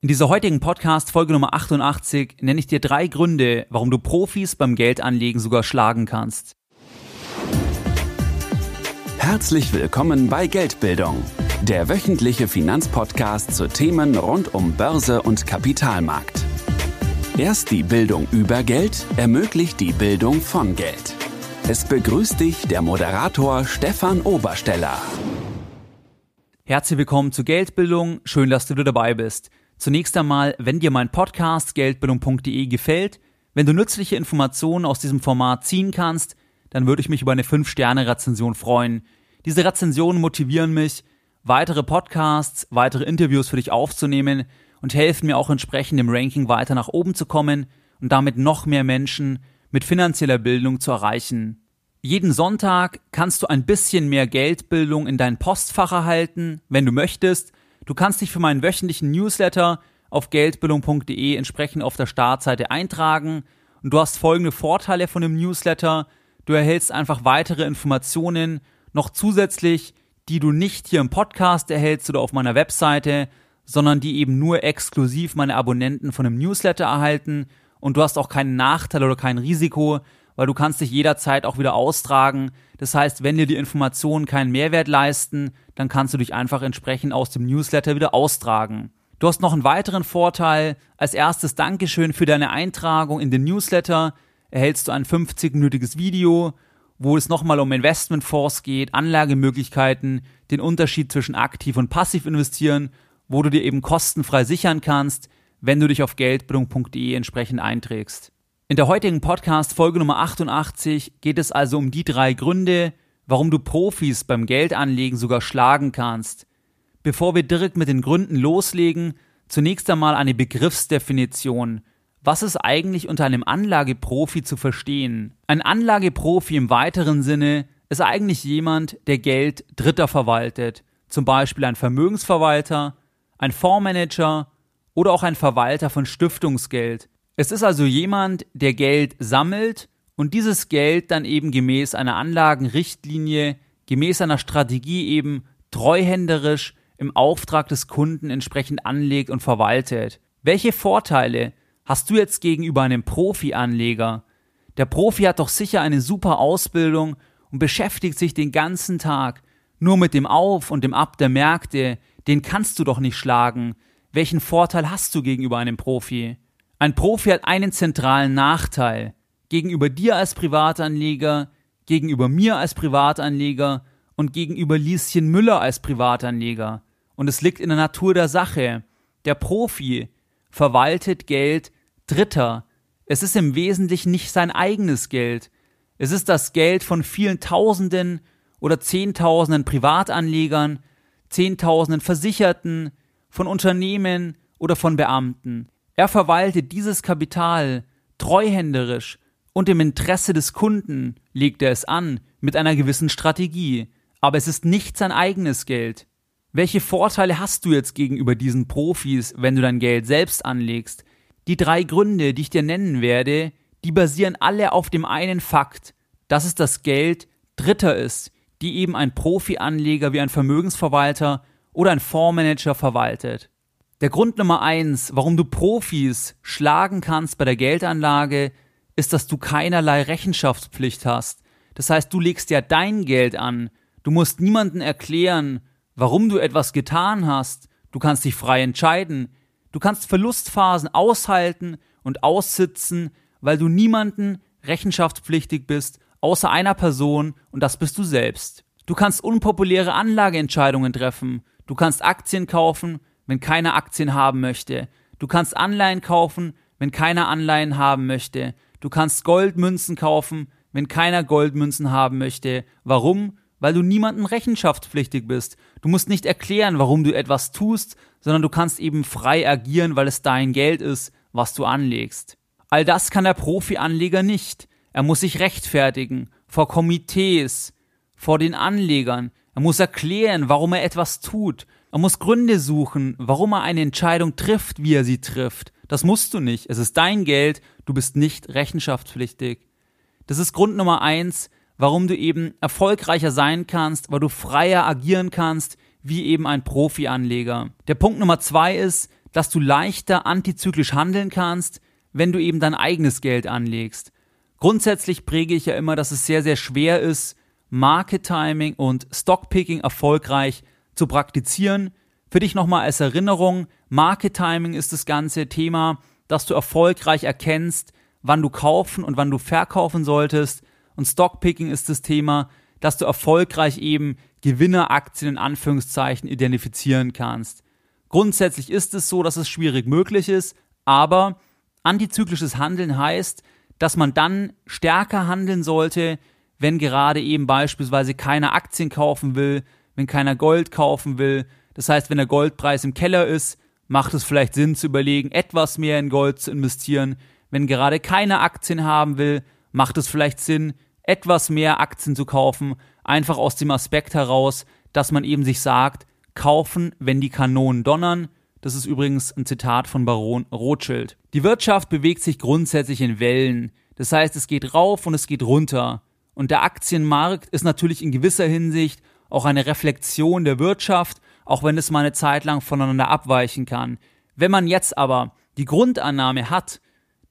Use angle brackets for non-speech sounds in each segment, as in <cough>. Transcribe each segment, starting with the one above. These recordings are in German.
In dieser heutigen Podcast Folge Nummer 88 nenne ich dir drei Gründe, warum du Profis beim Geldanlegen sogar schlagen kannst. Herzlich willkommen bei Geldbildung, der wöchentliche Finanzpodcast zu Themen rund um Börse und Kapitalmarkt. Erst die Bildung über Geld ermöglicht die Bildung von Geld. Es begrüßt dich der Moderator Stefan Obersteller. Herzlich willkommen zu Geldbildung, schön, dass du dabei bist. Zunächst einmal, wenn dir mein Podcast geldbildung.de gefällt, wenn du nützliche Informationen aus diesem Format ziehen kannst, dann würde ich mich über eine 5-Sterne-Rezension freuen. Diese Rezensionen motivieren mich, weitere Podcasts, weitere Interviews für dich aufzunehmen und helfen mir auch entsprechend im Ranking weiter nach oben zu kommen und damit noch mehr Menschen mit finanzieller Bildung zu erreichen. Jeden Sonntag kannst du ein bisschen mehr Geldbildung in dein Postfach erhalten, wenn du möchtest, Du kannst dich für meinen wöchentlichen Newsletter auf geldbildung.de entsprechend auf der Startseite eintragen. Und du hast folgende Vorteile von dem Newsletter. Du erhältst einfach weitere Informationen. Noch zusätzlich, die du nicht hier im Podcast erhältst oder auf meiner Webseite, sondern die eben nur exklusiv meine Abonnenten von dem Newsletter erhalten. Und du hast auch keinen Nachteil oder kein Risiko, weil du kannst dich jederzeit auch wieder austragen. Das heißt, wenn dir die Informationen keinen Mehrwert leisten, dann kannst du dich einfach entsprechend aus dem Newsletter wieder austragen. Du hast noch einen weiteren Vorteil. Als erstes Dankeschön für deine Eintragung in den Newsletter erhältst du ein 50-minütiges Video, wo es nochmal um Investmentfonds geht, Anlagemöglichkeiten, den Unterschied zwischen aktiv und passiv investieren, wo du dir eben kostenfrei sichern kannst, wenn du dich auf geldbildung.de entsprechend einträgst. In der heutigen Podcast Folge Nummer 88 geht es also um die drei Gründe, warum du Profis beim Geldanlegen sogar schlagen kannst. Bevor wir direkt mit den Gründen loslegen, zunächst einmal eine Begriffsdefinition. Was ist eigentlich unter einem Anlageprofi zu verstehen? Ein Anlageprofi im weiteren Sinne ist eigentlich jemand, der Geld Dritter verwaltet, zum Beispiel ein Vermögensverwalter, ein Fondsmanager oder auch ein Verwalter von Stiftungsgeld. Es ist also jemand, der Geld sammelt und dieses Geld dann eben gemäß einer Anlagenrichtlinie, gemäß einer Strategie eben treuhänderisch im Auftrag des Kunden entsprechend anlegt und verwaltet. Welche Vorteile hast du jetzt gegenüber einem Profi-Anleger? Der Profi hat doch sicher eine super Ausbildung und beschäftigt sich den ganzen Tag nur mit dem Auf und dem Ab der Märkte. Den kannst du doch nicht schlagen. Welchen Vorteil hast du gegenüber einem Profi? Ein Profi hat einen zentralen Nachteil gegenüber dir als Privatanleger, gegenüber mir als Privatanleger und gegenüber Lieschen Müller als Privatanleger. Und es liegt in der Natur der Sache. Der Profi verwaltet Geld Dritter. Es ist im Wesentlichen nicht sein eigenes Geld. Es ist das Geld von vielen Tausenden oder Zehntausenden Privatanlegern, Zehntausenden Versicherten, von Unternehmen oder von Beamten. Er verwaltet dieses Kapital treuhänderisch und im Interesse des Kunden legt er es an mit einer gewissen Strategie, aber es ist nicht sein eigenes Geld. Welche Vorteile hast du jetzt gegenüber diesen Profis, wenn du dein Geld selbst anlegst? Die drei Gründe, die ich dir nennen werde, die basieren alle auf dem einen Fakt, dass es das Geld Dritter ist, die eben ein Profi-Anleger wie ein Vermögensverwalter oder ein Fondsmanager verwaltet. Der Grund Nummer eins, warum du Profis schlagen kannst bei der Geldanlage, ist, dass du keinerlei Rechenschaftspflicht hast. Das heißt, du legst ja dein Geld an. Du musst niemanden erklären, warum du etwas getan hast. Du kannst dich frei entscheiden. Du kannst Verlustphasen aushalten und aussitzen, weil du niemanden rechenschaftspflichtig bist, außer einer Person, und das bist du selbst. Du kannst unpopuläre Anlageentscheidungen treffen. Du kannst Aktien kaufen, wenn keiner Aktien haben möchte. Du kannst Anleihen kaufen, wenn keiner Anleihen haben möchte. Du kannst Goldmünzen kaufen, wenn keiner Goldmünzen haben möchte. Warum? Weil du niemandem rechenschaftspflichtig bist. Du musst nicht erklären, warum du etwas tust, sondern du kannst eben frei agieren, weil es dein Geld ist, was du anlegst. All das kann der Profi-Anleger nicht. Er muss sich rechtfertigen vor Komitees, vor den Anlegern. Er muss erklären, warum er etwas tut. Er muss Gründe suchen, warum er eine Entscheidung trifft, wie er sie trifft. Das musst du nicht. Es ist dein Geld. Du bist nicht rechenschaftspflichtig. Das ist Grund Nummer eins, warum du eben erfolgreicher sein kannst, weil du freier agieren kannst, wie eben ein Profi-Anleger. Der Punkt Nummer zwei ist, dass du leichter antizyklisch handeln kannst, wenn du eben dein eigenes Geld anlegst. Grundsätzlich präge ich ja immer, dass es sehr, sehr schwer ist, Market Timing und Stockpicking erfolgreich zu praktizieren. Für dich nochmal als Erinnerung, Market Timing ist das ganze Thema, dass du erfolgreich erkennst, wann du kaufen und wann du verkaufen solltest. Und Stockpicking ist das Thema, dass du erfolgreich eben Gewinneraktien in Anführungszeichen identifizieren kannst. Grundsätzlich ist es so, dass es schwierig möglich ist, aber antizyklisches Handeln heißt, dass man dann stärker handeln sollte, wenn gerade eben beispielsweise keiner Aktien kaufen will, wenn keiner Gold kaufen will. Das heißt, wenn der Goldpreis im Keller ist, macht es vielleicht Sinn zu überlegen, etwas mehr in Gold zu investieren. Wenn gerade keiner Aktien haben will, macht es vielleicht Sinn, etwas mehr Aktien zu kaufen, einfach aus dem Aspekt heraus, dass man eben sich sagt, kaufen, wenn die Kanonen donnern. Das ist übrigens ein Zitat von Baron Rothschild. Die Wirtschaft bewegt sich grundsätzlich in Wellen. Das heißt, es geht rauf und es geht runter. Und der Aktienmarkt ist natürlich in gewisser Hinsicht auch eine Reflexion der Wirtschaft, auch wenn es mal eine Zeit lang voneinander abweichen kann. Wenn man jetzt aber die Grundannahme hat,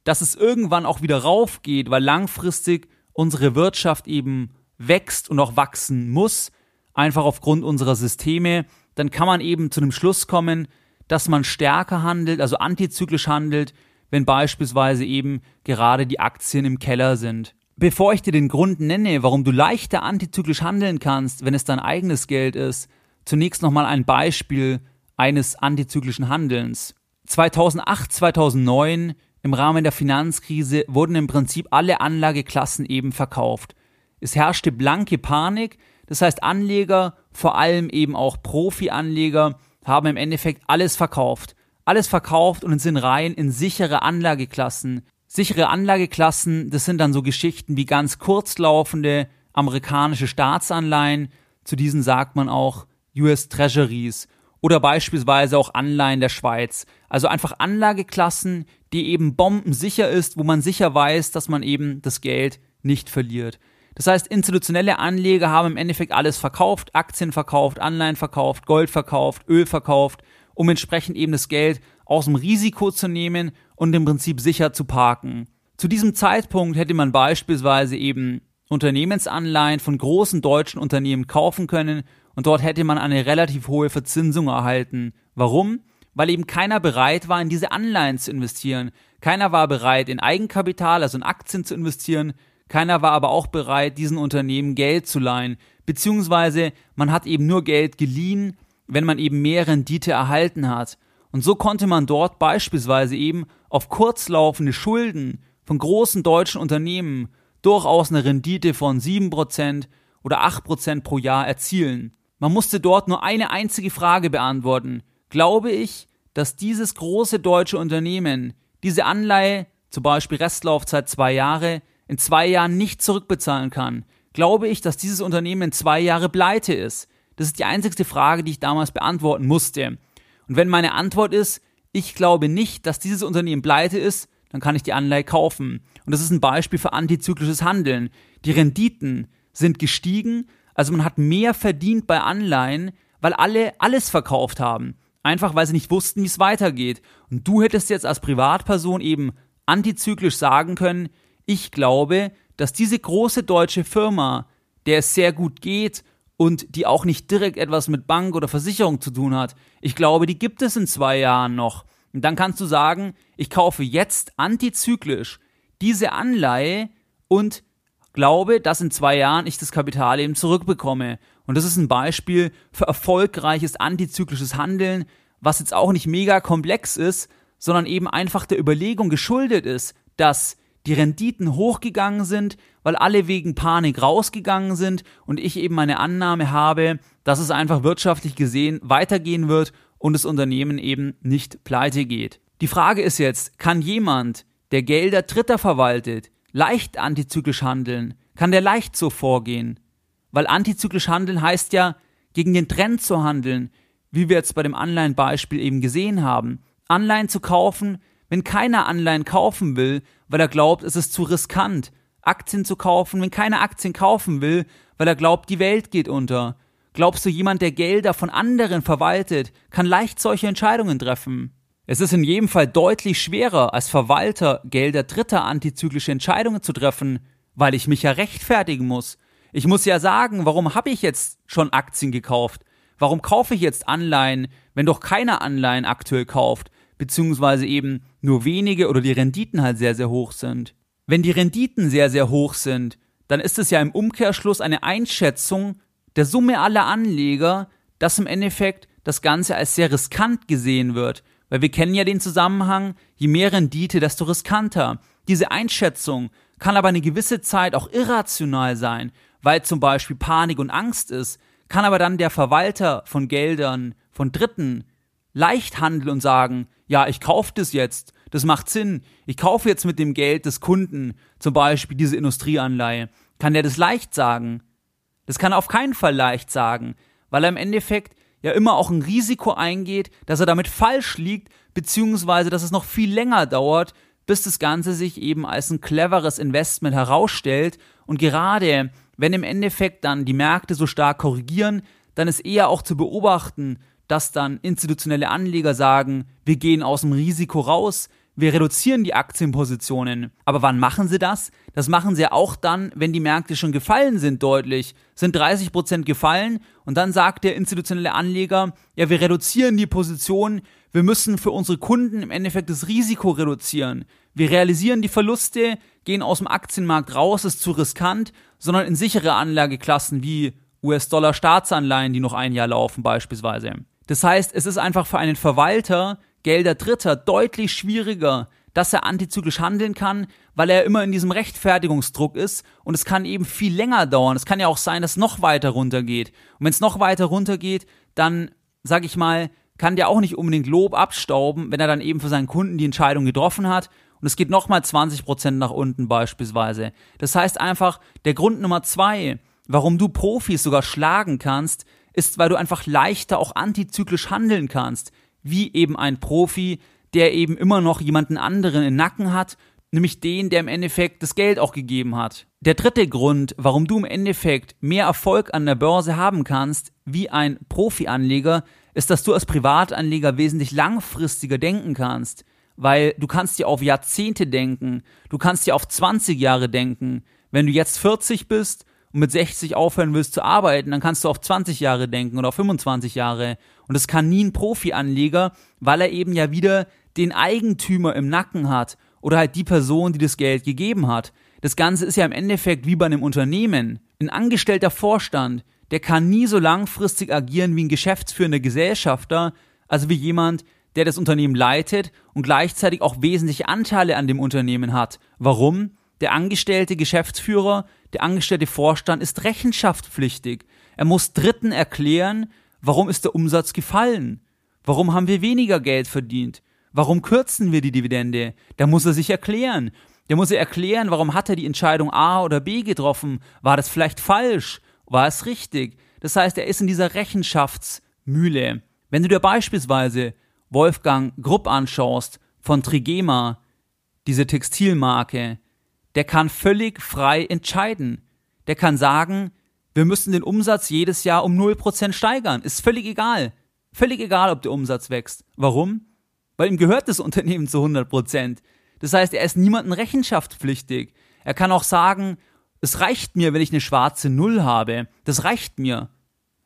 dass es irgendwann auch wieder raufgeht, weil langfristig unsere Wirtschaft eben wächst und auch wachsen muss, einfach aufgrund unserer Systeme, dann kann man eben zu dem Schluss kommen, dass man stärker handelt, also antizyklisch handelt, wenn beispielsweise eben gerade die Aktien im Keller sind. Bevor ich dir den Grund nenne, warum du leichter antizyklisch handeln kannst, wenn es dein eigenes Geld ist, zunächst nochmal ein Beispiel eines antizyklischen Handelns. 2008, 2009 im Rahmen der Finanzkrise wurden im Prinzip alle Anlageklassen eben verkauft. Es herrschte blanke Panik, das heißt Anleger, vor allem eben auch Profi-Anleger, haben im Endeffekt alles verkauft. Alles verkauft und sind rein in sichere Anlageklassen. Sichere Anlageklassen, das sind dann so Geschichten wie ganz kurzlaufende amerikanische Staatsanleihen. Zu diesen sagt man auch US Treasuries oder beispielsweise auch Anleihen der Schweiz. Also einfach Anlageklassen, die eben bombensicher ist, wo man sicher weiß, dass man eben das Geld nicht verliert. Das heißt, institutionelle Anleger haben im Endeffekt alles verkauft, Aktien verkauft, Anleihen verkauft, Gold verkauft, Öl verkauft, um entsprechend eben das Geld aus dem Risiko zu nehmen und im Prinzip sicher zu parken. Zu diesem Zeitpunkt hätte man beispielsweise eben Unternehmensanleihen von großen deutschen Unternehmen kaufen können und dort hätte man eine relativ hohe Verzinsung erhalten. Warum? Weil eben keiner bereit war, in diese Anleihen zu investieren. Keiner war bereit, in Eigenkapital, also in Aktien zu investieren. Keiner war aber auch bereit, diesen Unternehmen Geld zu leihen. Beziehungsweise man hat eben nur Geld geliehen, wenn man eben mehr Rendite erhalten hat. Und so konnte man dort beispielsweise eben auf kurzlaufende Schulden von großen deutschen Unternehmen durchaus eine Rendite von 7% oder 8% pro Jahr erzielen. Man musste dort nur eine einzige Frage beantworten. Glaube ich, dass dieses große deutsche Unternehmen diese Anleihe, zum Beispiel Restlaufzeit zwei Jahre, in zwei Jahren nicht zurückbezahlen kann? Glaube ich, dass dieses Unternehmen in zwei Jahre pleite ist? Das ist die einzigste Frage, die ich damals beantworten musste. Und wenn meine Antwort ist, ich glaube nicht, dass dieses Unternehmen pleite ist, dann kann ich die Anleihe kaufen. Und das ist ein Beispiel für antizyklisches Handeln. Die Renditen sind gestiegen, also man hat mehr verdient bei Anleihen, weil alle alles verkauft haben. Einfach weil sie nicht wussten, wie es weitergeht. Und du hättest jetzt als Privatperson eben antizyklisch sagen können, ich glaube, dass diese große deutsche Firma, der es sehr gut geht und die auch nicht direkt etwas mit Bank oder Versicherung zu tun hat, ich glaube, die gibt es in zwei Jahren noch. Und dann kannst du sagen, ich kaufe jetzt antizyklisch diese Anleihe und glaube, dass in zwei Jahren ich das Kapital eben zurückbekomme. Und das ist ein Beispiel für erfolgreiches antizyklisches Handeln, was jetzt auch nicht mega komplex ist, sondern eben einfach der Überlegung geschuldet ist, dass die Renditen hochgegangen sind, weil alle wegen Panik rausgegangen sind und ich eben meine Annahme habe, dass es einfach wirtschaftlich gesehen weitergehen wird und das Unternehmen eben nicht pleite geht. Die Frage ist jetzt, kann jemand, der Gelder Dritter verwaltet, leicht antizyklisch handeln? Kann der leicht so vorgehen? Weil antizyklisch handeln heißt ja, gegen den Trend zu handeln, wie wir jetzt bei dem Anleihenbeispiel eben gesehen haben. Anleihen zu kaufen, wenn keiner Anleihen kaufen will, weil er glaubt, es ist zu riskant. Aktien zu kaufen, wenn keiner Aktien kaufen will, weil er glaubt, die Welt geht unter. Glaubst du, jemand, der Gelder von anderen verwaltet, kann leicht solche Entscheidungen treffen? Es ist in jedem Fall deutlich schwerer, als Verwalter Gelder dritter antizyklische Entscheidungen zu treffen, weil ich mich ja rechtfertigen muss. Ich muss ja sagen, warum habe ich jetzt schon Aktien gekauft? Warum kaufe ich jetzt Anleihen, wenn doch keiner Anleihen aktuell kauft, beziehungsweise eben nur wenige oder die Renditen halt sehr, sehr hoch sind? Wenn die Renditen sehr, sehr hoch sind, dann ist es ja im Umkehrschluss eine Einschätzung der Summe aller Anleger, dass im Endeffekt das Ganze als sehr riskant gesehen wird. Weil wir kennen ja den Zusammenhang, je mehr Rendite, desto riskanter. Diese Einschätzung kann aber eine gewisse Zeit auch irrational sein, weil zum Beispiel Panik und Angst ist, kann aber dann der Verwalter von Geldern von Dritten leicht handeln und sagen, ja, ich kaufe das jetzt, das macht Sinn, ich kaufe jetzt mit dem Geld des Kunden zum Beispiel diese Industrieanleihe. Kann der das leicht sagen? Das kann er auf keinen Fall leicht sagen, weil er im Endeffekt ja immer auch ein Risiko eingeht, dass er damit falsch liegt, beziehungsweise dass es noch viel länger dauert, bis das Ganze sich eben als ein cleveres Investment herausstellt. Und gerade wenn im Endeffekt dann die Märkte so stark korrigieren, dann ist eher auch zu beobachten, dass dann institutionelle Anleger sagen, wir gehen aus dem Risiko raus, wir reduzieren die Aktienpositionen. Aber wann machen sie das? Das machen sie ja auch dann, wenn die Märkte schon gefallen sind deutlich. Sind 30 Prozent gefallen und dann sagt der institutionelle Anleger, ja, wir reduzieren die Position, wir müssen für unsere Kunden im Endeffekt das Risiko reduzieren. Wir realisieren die Verluste, gehen aus dem Aktienmarkt raus, ist zu riskant, sondern in sichere Anlageklassen wie US-Dollar Staatsanleihen, die noch ein Jahr laufen beispielsweise. Das heißt, es ist einfach für einen Verwalter Gelder Dritter deutlich schwieriger, dass er antizyklisch handeln kann, weil er immer in diesem Rechtfertigungsdruck ist und es kann eben viel länger dauern. Es kann ja auch sein, dass es noch weiter runtergeht. Und wenn es noch weiter runtergeht, dann, sag ich mal, kann der auch nicht unbedingt Lob abstauben, wenn er dann eben für seinen Kunden die Entscheidung getroffen hat und es geht nochmal 20% nach unten beispielsweise. Das heißt einfach, der Grund Nummer zwei, warum du Profis sogar schlagen kannst, ist, weil du einfach leichter auch antizyklisch handeln kannst wie eben ein Profi, der eben immer noch jemanden anderen im Nacken hat, nämlich den, der im Endeffekt das Geld auch gegeben hat. Der dritte Grund, warum du im Endeffekt mehr Erfolg an der Börse haben kannst wie ein Profi-Anleger, ist, dass du als Privatanleger wesentlich langfristiger denken kannst, weil du kannst dir auf Jahrzehnte denken, du kannst dir auf 20 Jahre denken. Wenn du jetzt 40 bist und mit 60 aufhören willst zu arbeiten, dann kannst du auf 20 Jahre denken oder auf 25 Jahre. Und das kann nie ein Profi-Anleger, weil er eben ja wieder den Eigentümer im Nacken hat oder halt die Person, die das Geld gegeben hat. Das Ganze ist ja im Endeffekt wie bei einem Unternehmen. Ein angestellter Vorstand, der kann nie so langfristig agieren wie ein geschäftsführender Gesellschafter, also wie jemand, der das Unternehmen leitet und gleichzeitig auch wesentliche Anteile an dem Unternehmen hat. Warum? Der angestellte Geschäftsführer, der angestellte Vorstand ist rechenschaftspflichtig. Er muss Dritten erklären, Warum ist der Umsatz gefallen? Warum haben wir weniger Geld verdient? Warum kürzen wir die Dividende? Da muss er sich erklären. Der muss er erklären, warum hat er die Entscheidung A oder B getroffen? War das vielleicht falsch? War es richtig? Das heißt, er ist in dieser Rechenschaftsmühle. Wenn du dir beispielsweise Wolfgang Grupp anschaust von Trigema, diese Textilmarke, der kann völlig frei entscheiden. Der kann sagen, wir müssen den Umsatz jedes Jahr um 0% steigern. Ist völlig egal. Völlig egal, ob der Umsatz wächst. Warum? Weil ihm gehört das <laughs> Unternehmen zu 100%. Das heißt, er ist niemandem rechenschaftspflichtig. Er kann auch sagen, es reicht mir, wenn ich eine schwarze Null habe. Das reicht mir.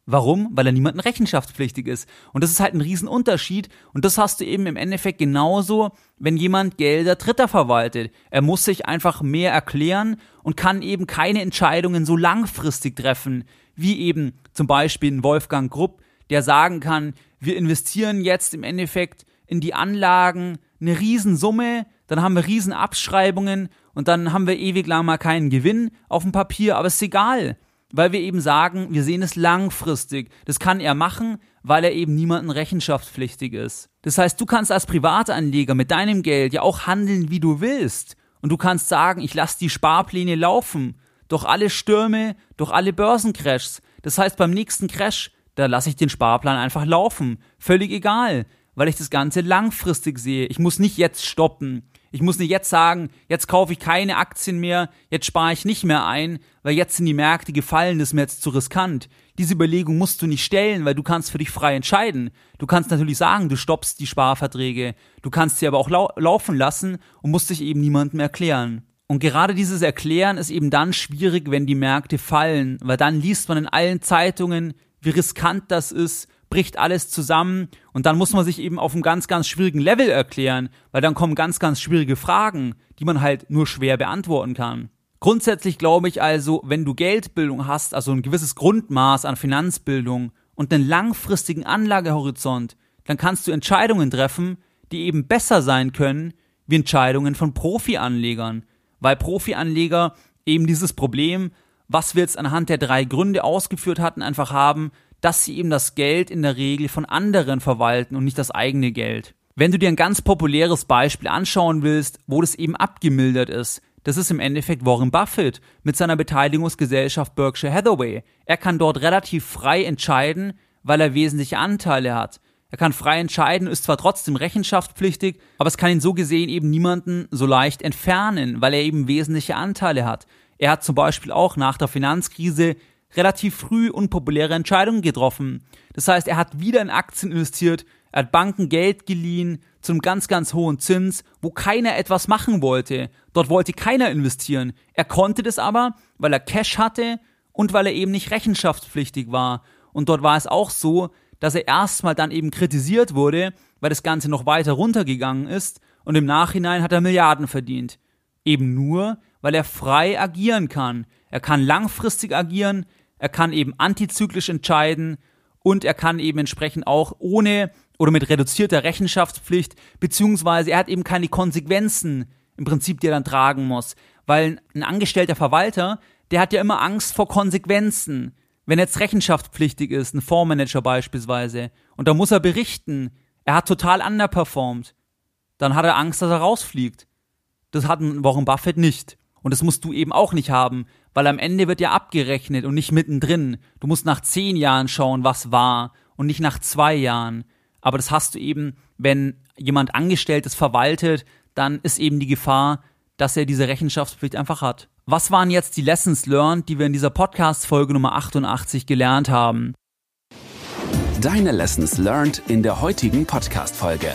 Warum? Weil er niemandem rechenschaftspflichtig ist. Und das ist halt ein Riesenunterschied. Und das hast du eben im Endeffekt genauso, wenn jemand Gelder Dritter verwaltet. Er muss sich einfach mehr erklären und kann eben keine Entscheidungen so langfristig treffen, wie eben zum Beispiel ein Wolfgang Grupp, der sagen kann, wir investieren jetzt im Endeffekt in die Anlagen eine Riesensumme, dann haben wir Riesenabschreibungen und dann haben wir ewig lang mal keinen Gewinn auf dem Papier, aber ist egal weil wir eben sagen, wir sehen es langfristig. Das kann er machen, weil er eben niemanden rechenschaftspflichtig ist. Das heißt, du kannst als Privatanleger mit deinem Geld ja auch handeln, wie du willst. Und du kannst sagen, ich lasse die Sparpläne laufen. Durch alle Stürme, durch alle Börsencrashs. Das heißt, beim nächsten Crash, da lasse ich den Sparplan einfach laufen. Völlig egal, weil ich das Ganze langfristig sehe. Ich muss nicht jetzt stoppen. Ich muss nicht jetzt sagen, jetzt kaufe ich keine Aktien mehr, jetzt spare ich nicht mehr ein, weil jetzt sind die Märkte gefallen, das ist mir jetzt zu riskant. Diese Überlegung musst du nicht stellen, weil du kannst für dich frei entscheiden. Du kannst natürlich sagen, du stoppst die Sparverträge, du kannst sie aber auch lau laufen lassen und musst dich eben niemandem erklären. Und gerade dieses Erklären ist eben dann schwierig, wenn die Märkte fallen, weil dann liest man in allen Zeitungen, wie riskant das ist, bricht alles zusammen und dann muss man sich eben auf einem ganz, ganz schwierigen Level erklären, weil dann kommen ganz, ganz schwierige Fragen, die man halt nur schwer beantworten kann. Grundsätzlich glaube ich also, wenn du Geldbildung hast, also ein gewisses Grundmaß an Finanzbildung und einen langfristigen Anlagehorizont, dann kannst du Entscheidungen treffen, die eben besser sein können wie Entscheidungen von Profianlegern, weil Profianleger eben dieses Problem, was wir jetzt anhand der drei Gründe ausgeführt hatten, einfach haben, dass sie eben das Geld in der Regel von anderen verwalten und nicht das eigene Geld. Wenn du dir ein ganz populäres Beispiel anschauen willst, wo das eben abgemildert ist, das ist im Endeffekt Warren Buffett mit seiner Beteiligungsgesellschaft Berkshire Hathaway. Er kann dort relativ frei entscheiden, weil er wesentliche Anteile hat. Er kann frei entscheiden, ist zwar trotzdem rechenschaftspflichtig, aber es kann ihn so gesehen eben niemanden so leicht entfernen, weil er eben wesentliche Anteile hat. Er hat zum Beispiel auch nach der Finanzkrise relativ früh unpopuläre Entscheidungen getroffen. Das heißt, er hat wieder in Aktien investiert, er hat Banken Geld geliehen zu einem ganz, ganz hohen Zins, wo keiner etwas machen wollte. Dort wollte keiner investieren. Er konnte das aber, weil er Cash hatte und weil er eben nicht rechenschaftspflichtig war. Und dort war es auch so, dass er erstmal dann eben kritisiert wurde, weil das Ganze noch weiter runtergegangen ist und im Nachhinein hat er Milliarden verdient. Eben nur, weil er frei agieren kann. Er kann langfristig agieren, er kann eben antizyklisch entscheiden und er kann eben entsprechend auch ohne oder mit reduzierter Rechenschaftspflicht, beziehungsweise er hat eben keine Konsequenzen im Prinzip, die er dann tragen muss. Weil ein angestellter Verwalter, der hat ja immer Angst vor Konsequenzen. Wenn er jetzt rechenschaftspflichtig ist, ein Fondsmanager beispielsweise, und da muss er berichten, er hat total underperformed, dann hat er Angst, dass er rausfliegt. Das hat ein Warren Buffett nicht. Und das musst du eben auch nicht haben, weil am Ende wird ja abgerechnet und nicht mittendrin. Du musst nach zehn Jahren schauen, was war und nicht nach zwei Jahren. Aber das hast du eben, wenn jemand Angestelltes verwaltet, dann ist eben die Gefahr, dass er diese Rechenschaftspflicht einfach hat. Was waren jetzt die Lessons learned, die wir in dieser Podcast-Folge Nummer 88 gelernt haben? Deine Lessons learned in der heutigen Podcast-Folge.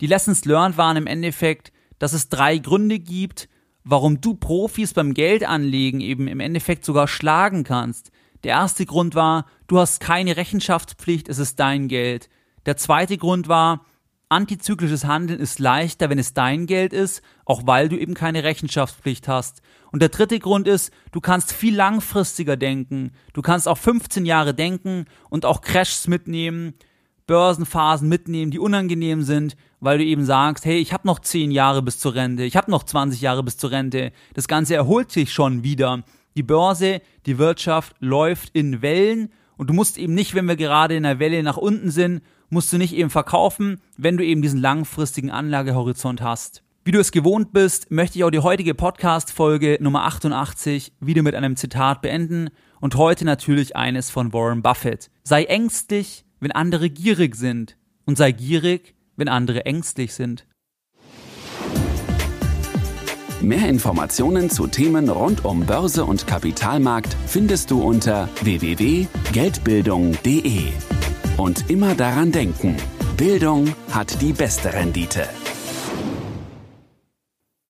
Die Lessons learned waren im Endeffekt, dass es drei Gründe gibt, warum du Profis beim Geldanlegen eben im Endeffekt sogar schlagen kannst. Der erste Grund war, du hast keine Rechenschaftspflicht, es ist dein Geld. Der zweite Grund war, antizyklisches Handeln ist leichter, wenn es dein Geld ist, auch weil du eben keine Rechenschaftspflicht hast. Und der dritte Grund ist, du kannst viel langfristiger denken. Du kannst auch 15 Jahre denken und auch Crashs mitnehmen, Börsenphasen mitnehmen, die unangenehm sind, weil du eben sagst, hey, ich habe noch 10 Jahre bis zur Rente, ich habe noch 20 Jahre bis zur Rente. Das Ganze erholt sich schon wieder. Die Börse, die Wirtschaft läuft in Wellen und du musst eben nicht, wenn wir gerade in der Welle nach unten sind, musst du nicht eben verkaufen, wenn du eben diesen langfristigen Anlagehorizont hast. Wie du es gewohnt bist, möchte ich auch die heutige Podcast-Folge Nummer 88 wieder mit einem Zitat beenden und heute natürlich eines von Warren Buffett. Sei ängstlich, wenn andere gierig sind und sei gierig, wenn andere ängstlich sind. Mehr Informationen zu Themen rund um Börse und Kapitalmarkt findest du unter www.geldbildung.de. Und immer daran denken, Bildung hat die beste Rendite.